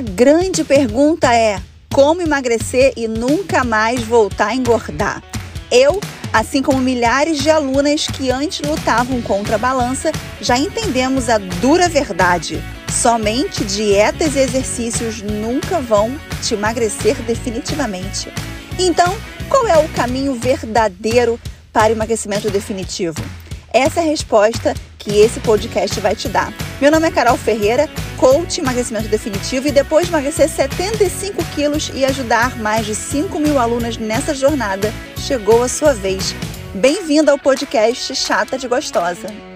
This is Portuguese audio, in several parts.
A grande pergunta é: como emagrecer e nunca mais voltar a engordar? Eu, assim como milhares de alunas que antes lutavam contra a balança, já entendemos a dura verdade. Somente dietas e exercícios nunca vão te emagrecer definitivamente. Então, qual é o caminho verdadeiro para emagrecimento definitivo? Essa é a resposta que esse podcast vai te dar. Meu nome é Carol Ferreira, coach emagrecimento definitivo e depois de emagrecer 75 quilos e ajudar mais de 5 mil alunas nessa jornada, chegou a sua vez. Bem-vinda ao podcast Chata de Gostosa.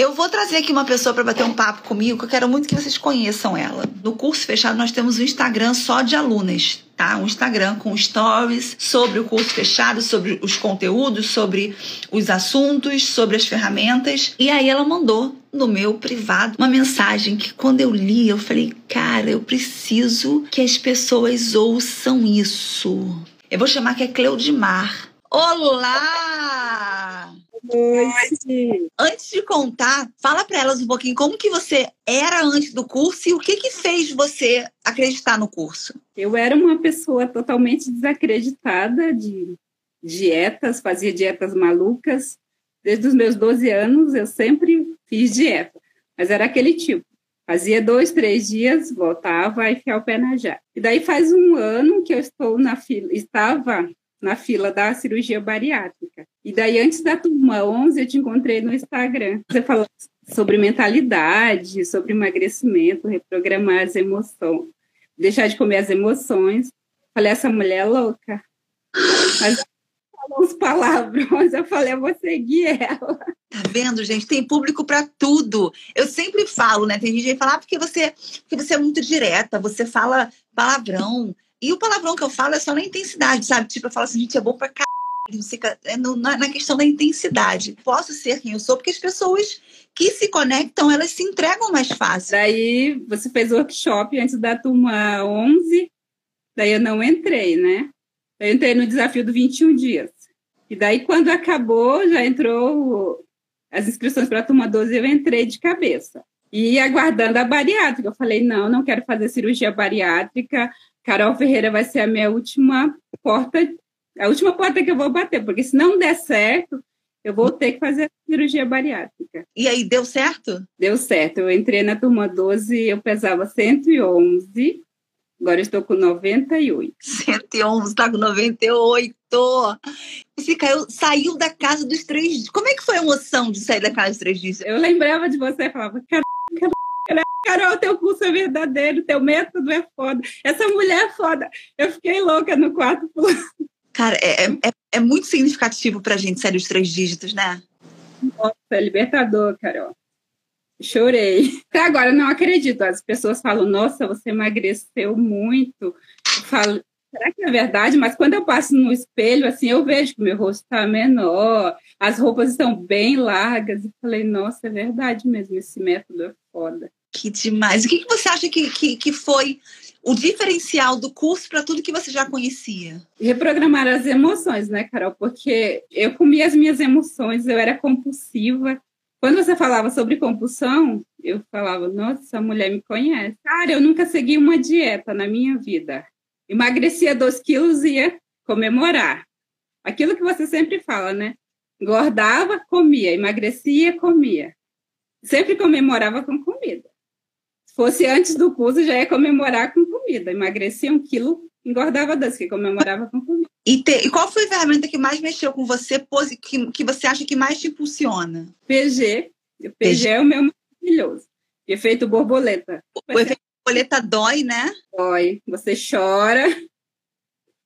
Eu vou trazer aqui uma pessoa para bater um papo comigo, que eu quero muito que vocês conheçam ela. No curso fechado nós temos um Instagram só de alunas, tá? Um Instagram com stories sobre o curso fechado, sobre os conteúdos, sobre os assuntos, sobre as ferramentas. E aí ela mandou no meu privado uma mensagem que quando eu li, eu falei, cara, eu preciso que as pessoas ouçam isso. Eu vou chamar que é Cleudimar. Olá! Noite. Antes de contar, fala para elas um pouquinho como que você era antes do curso e o que que fez você acreditar no curso. Eu era uma pessoa totalmente desacreditada de dietas, fazia dietas malucas. Desde os meus 12 anos eu sempre fiz dieta, mas era aquele tipo. Fazia dois, três dias, voltava e enfiar o pé na jaca. E daí faz um ano que eu estou na fila, estava na fila da cirurgia bariátrica. E daí, antes da turma 11, eu te encontrei no Instagram. Você falou sobre mentalidade, sobre emagrecimento, reprogramar as emoções, deixar de comer as emoções. Falei, essa mulher é louca. Mas falou uns palavrões, eu falei, eu vou seguir ela. Tá vendo, gente? Tem público para tudo. Eu sempre falo, né? Tem gente que fala, ah, porque você, porque você é muito direta, você fala palavrão. E o palavrão que eu falo é só na intensidade, sabe? Tipo, eu falo assim, gente, é bom pra caralho. É na questão da intensidade. Posso ser quem eu sou, porque as pessoas que se conectam, elas se entregam mais fácil. Daí você fez workshop antes da turma 11, daí eu não entrei, né? Eu entrei no desafio do 21 dias. E daí, quando acabou, já entrou as inscrições para a turma 12, eu entrei de cabeça. E aguardando a bariátrica. Eu falei, não, não quero fazer cirurgia bariátrica, Carol Ferreira vai ser a minha última porta, a última porta que eu vou bater, porque se não der certo, eu vou ter que fazer a cirurgia bariátrica. E aí, deu certo? Deu certo. Eu entrei na turma 12, eu pesava 111, agora estou com 98. 111, está com 98. Você caiu, saiu da casa dos três dias. Como é que foi a emoção de sair da casa dos três dias? Eu lembrava de você e falava, Carol, teu curso é verdadeiro, teu método é foda. Essa mulher é foda. Eu fiquei louca no quarto pulando. Cara, é, é, é, é muito significativo pra gente, sério, os três dígitos, né? Nossa, é libertador, Carol. Chorei. Até agora não acredito. As pessoas falam, nossa, você emagreceu muito. Eu falo, será que é verdade? Mas quando eu passo no espelho, assim, eu vejo que meu rosto está menor, as roupas estão bem largas. E falei, nossa, é verdade mesmo, esse método é foda. Que demais. O que, que você acha que, que, que foi o diferencial do curso para tudo que você já conhecia? Reprogramar as emoções, né, Carol? Porque eu comia as minhas emoções, eu era compulsiva. Quando você falava sobre compulsão, eu falava, nossa, essa mulher me conhece. Cara, eu nunca segui uma dieta na minha vida. Emagrecia dois quilos e ia comemorar. Aquilo que você sempre fala, né? Engordava, comia. Emagrecia, comia. Sempre comemorava com comida fosse antes do curso, já ia comemorar com comida. Emagrecia um quilo, engordava dois, que comemorava com comida. E, te, e, qual foi a ferramenta que mais mexeu com você, que, que você acha que mais te impulsiona? PG. O PG, PG. é o meu maravilhoso. Efeito borboleta. O efeito borboleta dói, né? Dói. Você chora.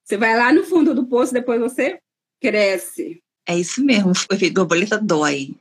Você vai lá no fundo do poço, depois você cresce. É isso mesmo, o efeito borboleta dói.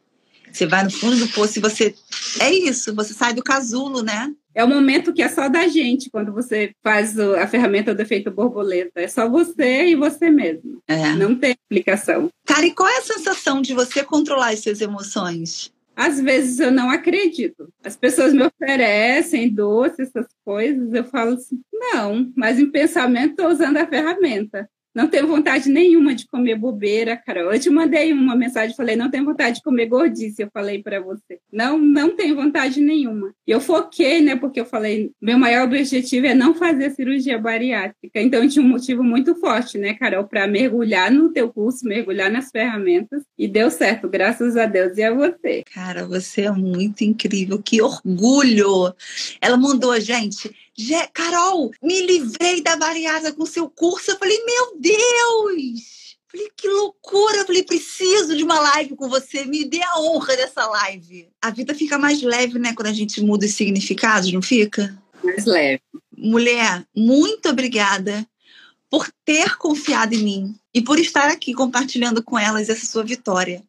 Você vai no fundo do poço e você. É isso, você sai do casulo, né? É o momento que é só da gente, quando você faz a ferramenta do efeito borboleta. É só você e você mesmo. É. Não tem explicação. Cara, e qual é a sensação de você controlar as suas emoções? Às vezes eu não acredito. As pessoas me oferecem doce, essas coisas, eu falo assim, não, mas em pensamento estou usando a ferramenta. Não tenho vontade nenhuma de comer bobeira, Carol. Eu te mandei uma mensagem, falei, não tenho vontade de comer gordice, eu falei para você. Não, não tenho vontade nenhuma. E eu foquei, né, porque eu falei, meu maior objetivo é não fazer cirurgia bariátrica. Então, tinha um motivo muito forte, né, Carol, para mergulhar no teu curso, mergulhar nas ferramentas. E deu certo, graças a Deus e a você. Cara, você é muito incrível. Que orgulho! Ela mandou gente Carol, me livrei da bariátrica com seu curso. Eu falei, meu Deus! Falei, que loucura! Eu falei, preciso de uma live com você. Me dê a honra dessa live. A vida fica mais leve, né? Quando a gente muda os significados, não fica? Mais leve. Mulher, muito obrigada por ter confiado em mim e por estar aqui compartilhando com elas essa sua vitória.